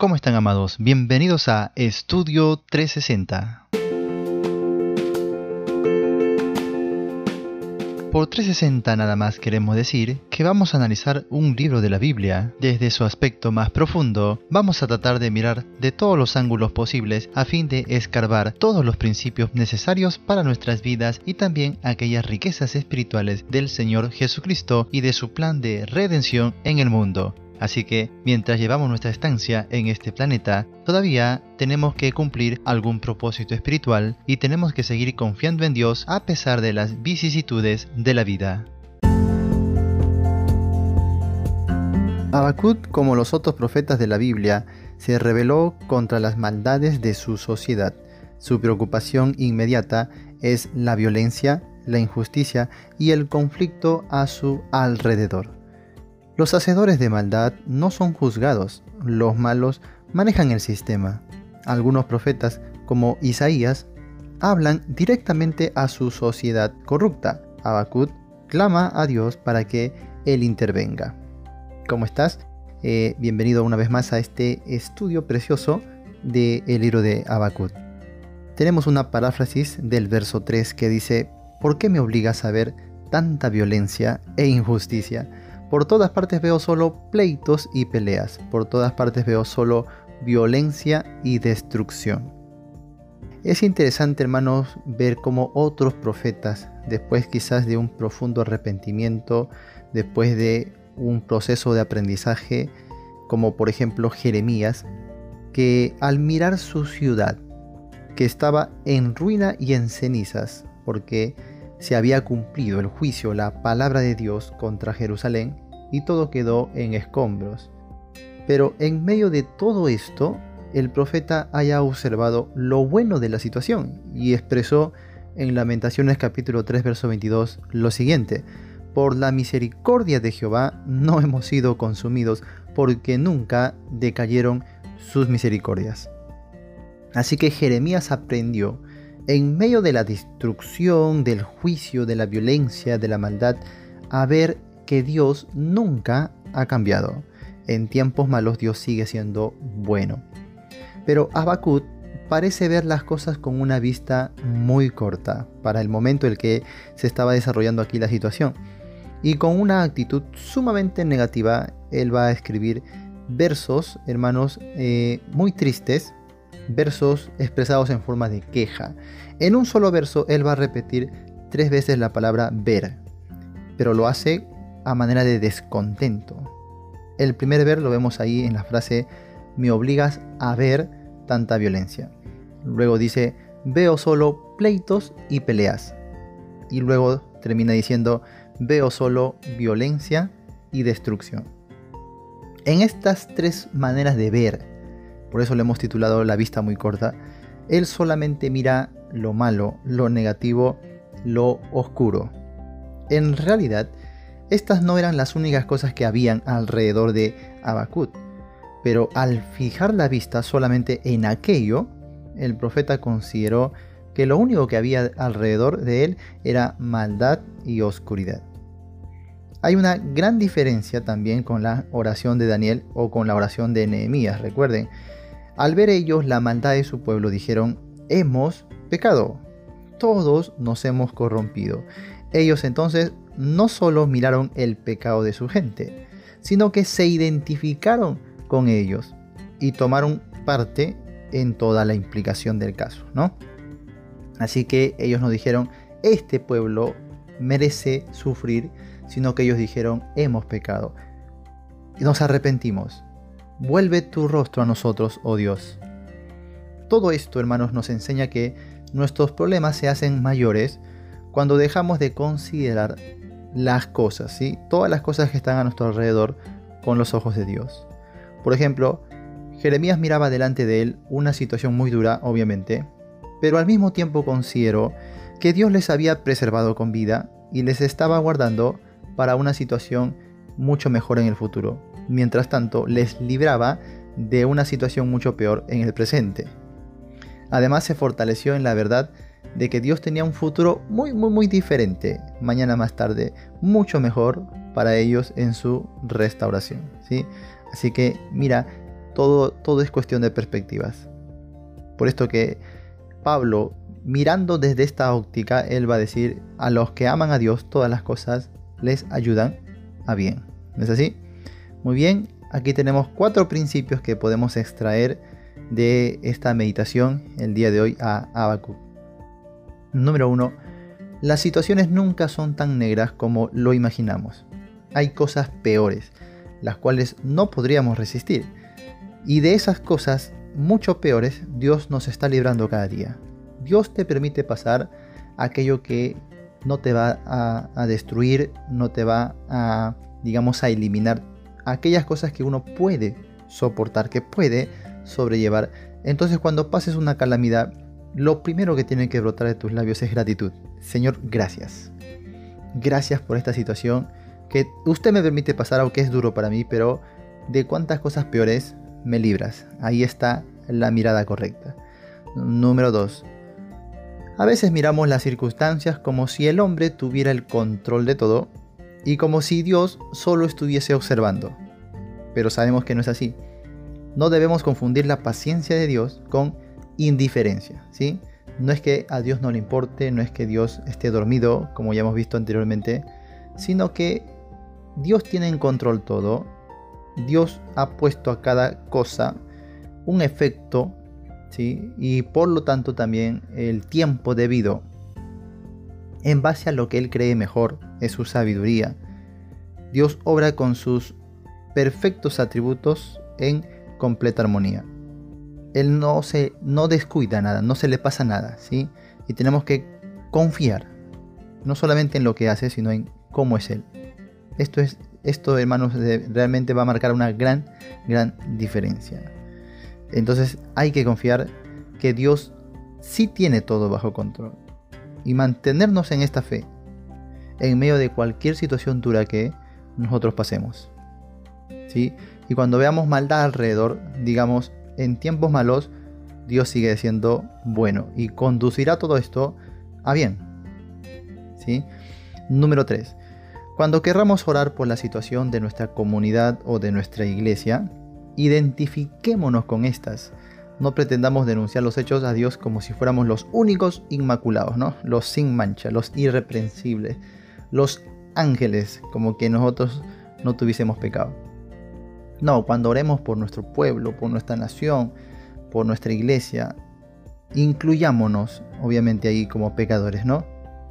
¿Cómo están amados? Bienvenidos a Estudio 360. Por 360 nada más queremos decir que vamos a analizar un libro de la Biblia desde su aspecto más profundo. Vamos a tratar de mirar de todos los ángulos posibles a fin de escarbar todos los principios necesarios para nuestras vidas y también aquellas riquezas espirituales del Señor Jesucristo y de su plan de redención en el mundo. Así que mientras llevamos nuestra estancia en este planeta, todavía tenemos que cumplir algún propósito espiritual y tenemos que seguir confiando en Dios a pesar de las vicisitudes de la vida. Habacuc, como los otros profetas de la Biblia, se rebeló contra las maldades de su sociedad. Su preocupación inmediata es la violencia, la injusticia y el conflicto a su alrededor. Los hacedores de maldad no son juzgados, los malos manejan el sistema. Algunos profetas, como Isaías, hablan directamente a su sociedad corrupta. Habacuc clama a Dios para que Él intervenga. ¿Cómo estás? Eh, bienvenido una vez más a este estudio precioso del libro de Habacuc. Tenemos una paráfrasis del verso 3 que dice, ¿por qué me obligas a ver tanta violencia e injusticia? Por todas partes veo solo pleitos y peleas. Por todas partes veo solo violencia y destrucción. Es interesante, hermanos, ver cómo otros profetas, después quizás de un profundo arrepentimiento, después de un proceso de aprendizaje, como por ejemplo Jeremías, que al mirar su ciudad, que estaba en ruina y en cenizas, porque se había cumplido el juicio, la palabra de Dios contra Jerusalén, y todo quedó en escombros. Pero en medio de todo esto, el profeta haya observado lo bueno de la situación y expresó en Lamentaciones capítulo 3 verso 22 lo siguiente, por la misericordia de Jehová no hemos sido consumidos porque nunca decayeron sus misericordias. Así que Jeremías aprendió en medio de la destrucción, del juicio, de la violencia, de la maldad, a ver que Dios nunca ha cambiado. En tiempos malos Dios sigue siendo bueno. Pero Habacuc parece ver las cosas con una vista muy corta para el momento en el que se estaba desarrollando aquí la situación. Y con una actitud sumamente negativa, él va a escribir versos, hermanos, eh, muy tristes, versos expresados en forma de queja. En un solo verso él va a repetir tres veces la palabra ver, pero lo hace a manera de descontento. El primer ver lo vemos ahí en la frase me obligas a ver tanta violencia. Luego dice veo solo pleitos y peleas. Y luego termina diciendo veo solo violencia y destrucción. En estas tres maneras de ver, por eso le hemos titulado La vista muy corta, él solamente mira lo malo, lo negativo, lo oscuro. En realidad, estas no eran las únicas cosas que habían alrededor de Abacut, pero al fijar la vista solamente en aquello, el profeta consideró que lo único que había alrededor de él era maldad y oscuridad. Hay una gran diferencia también con la oración de Daniel o con la oración de Nehemías. Recuerden, al ver ellos la maldad de su pueblo, dijeron, hemos pecado, todos nos hemos corrompido. Ellos entonces no solo miraron el pecado de su gente, sino que se identificaron con ellos y tomaron parte en toda la implicación del caso, ¿no? Así que ellos no dijeron, este pueblo merece sufrir, sino que ellos dijeron, hemos pecado. Y nos arrepentimos. Vuelve tu rostro a nosotros, oh Dios. Todo esto, hermanos, nos enseña que nuestros problemas se hacen mayores cuando dejamos de considerar las cosas, ¿sí? todas las cosas que están a nuestro alrededor con los ojos de Dios. Por ejemplo, Jeremías miraba delante de él una situación muy dura, obviamente, pero al mismo tiempo consideró que Dios les había preservado con vida y les estaba guardando para una situación mucho mejor en el futuro mientras tanto les libraba de una situación mucho peor en el presente. Además se fortaleció en la verdad de que Dios tenía un futuro muy muy muy diferente, mañana más tarde, mucho mejor para ellos en su restauración. ¿sí? Así que mira, todo, todo es cuestión de perspectivas. Por esto que Pablo, mirando desde esta óptica, él va a decir, a los que aman a Dios, todas las cosas les ayudan a bien. ¿No es así? Muy bien, aquí tenemos cuatro principios que podemos extraer de esta meditación el día de hoy a Abacu. Número uno, las situaciones nunca son tan negras como lo imaginamos. Hay cosas peores, las cuales no podríamos resistir. Y de esas cosas mucho peores, Dios nos está librando cada día. Dios te permite pasar aquello que no te va a, destruir, no te va a, digamos, a eliminar aquellas cosas que uno puede soportar, que puede sobrellevar. Entonces cuando pases una calamidad, lo primero que tiene que brotar de tus labios es gratitud. Señor, gracias. Gracias por esta situación que usted me permite pasar, aunque es duro para mí, pero de cuántas cosas peores me libras. Ahí está la mirada correcta. Número 2. A veces miramos las circunstancias como si el hombre tuviera el control de todo y como si Dios solo estuviese observando. Pero sabemos que no es así. No debemos confundir la paciencia de Dios con indiferencia, ¿sí? No es que a Dios no le importe, no es que Dios esté dormido, como ya hemos visto anteriormente, sino que Dios tiene en control todo. Dios ha puesto a cada cosa un efecto, Y por lo tanto también el tiempo debido en base a lo que Él cree mejor, es su sabiduría. Dios obra con sus perfectos atributos en completa armonía. Él no se no descuida nada, no se le pasa nada, ¿sí? Y tenemos que confiar no solamente en lo que hace, sino en cómo es él. Esto es esto, hermanos, realmente va a marcar una gran gran diferencia. Entonces, hay que confiar que Dios sí tiene todo bajo control y mantenernos en esta fe en medio de cualquier situación dura que nosotros pasemos. ¿Sí? Y cuando veamos maldad alrededor, digamos, en tiempos malos, Dios sigue siendo bueno y conducirá todo esto a bien. ¿Sí? Número 3. Cuando querramos orar por la situación de nuestra comunidad o de nuestra iglesia, identifiquémonos con estas. No pretendamos denunciar los hechos a Dios como si fuéramos los únicos inmaculados, ¿no? Los sin mancha, los irreprensibles, los ángeles, como que nosotros no tuviésemos pecado. No, cuando oremos por nuestro pueblo, por nuestra nación, por nuestra iglesia, incluyámonos, obviamente, ahí como pecadores, ¿no?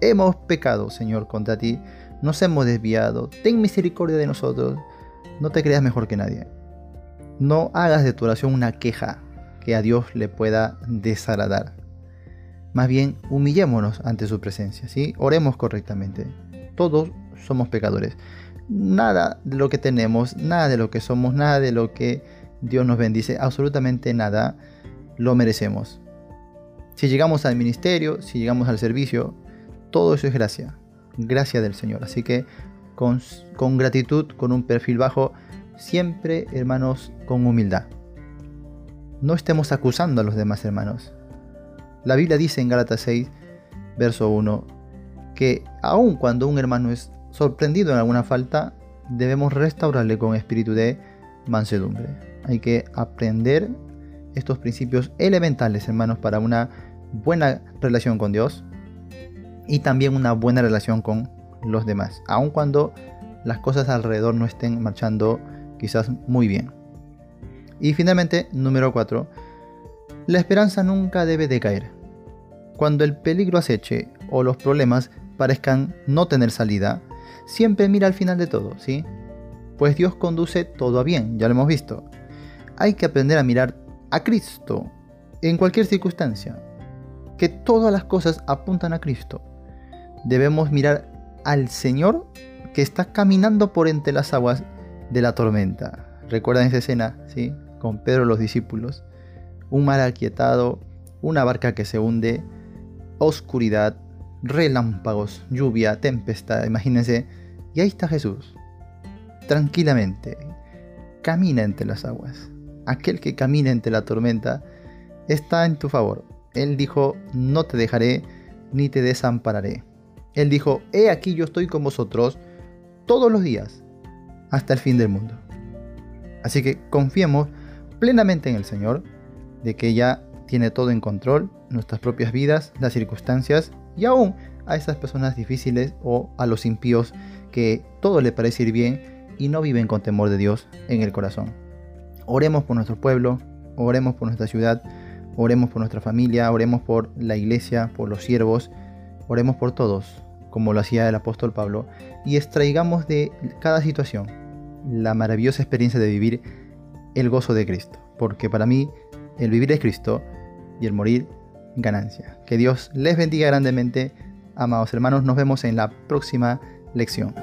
Hemos pecado, Señor, contra ti, nos hemos desviado, ten misericordia de nosotros, no te creas mejor que nadie. No hagas de tu oración una queja que a Dios le pueda desagradar. Más bien, humillémonos ante su presencia, ¿sí? Oremos correctamente. Todos somos pecadores nada de lo que tenemos, nada de lo que somos, nada de lo que Dios nos bendice, absolutamente nada lo merecemos. Si llegamos al ministerio, si llegamos al servicio, todo eso es gracia, gracia del Señor. Así que con, con gratitud, con un perfil bajo, siempre hermanos con humildad. No estemos acusando a los demás hermanos. La Biblia dice en Gálatas 6, verso 1, que aun cuando un hermano es sorprendido en alguna falta, debemos restaurarle con espíritu de mansedumbre. Hay que aprender estos principios elementales, hermanos, para una buena relación con Dios y también una buena relación con los demás, aun cuando las cosas alrededor no estén marchando quizás muy bien. Y finalmente, número 4, la esperanza nunca debe decaer. Cuando el peligro aceche o los problemas parezcan no tener salida, siempre mira al final de todo, ¿sí? Pues Dios conduce todo a bien, ya lo hemos visto. Hay que aprender a mirar a Cristo en cualquier circunstancia, que todas las cosas apuntan a Cristo. Debemos mirar al Señor que está caminando por entre las aguas de la tormenta. ¿Recuerdan esa escena, sí? Con Pedro y los discípulos. Un mar aquietado, una barca que se hunde, oscuridad, relámpagos, lluvia, tempestad, imagínense. Y ahí está Jesús, tranquilamente, camina entre las aguas. Aquel que camina entre la tormenta está en tu favor. Él dijo, no te dejaré ni te desampararé. Él dijo, he aquí yo estoy con vosotros todos los días, hasta el fin del mundo. Así que confiemos plenamente en el Señor, de que ya tiene todo en control, nuestras propias vidas, las circunstancias y aún a esas personas difíciles o a los impíos que todo le parece ir bien y no viven con temor de Dios en el corazón. Oremos por nuestro pueblo, oremos por nuestra ciudad, oremos por nuestra familia, oremos por la iglesia, por los siervos, oremos por todos, como lo hacía el apóstol Pablo, y extraigamos de cada situación la maravillosa experiencia de vivir el gozo de Cristo, porque para mí el vivir es Cristo y el morir ganancia. Que Dios les bendiga grandemente, amados hermanos, nos vemos en la próxima lección.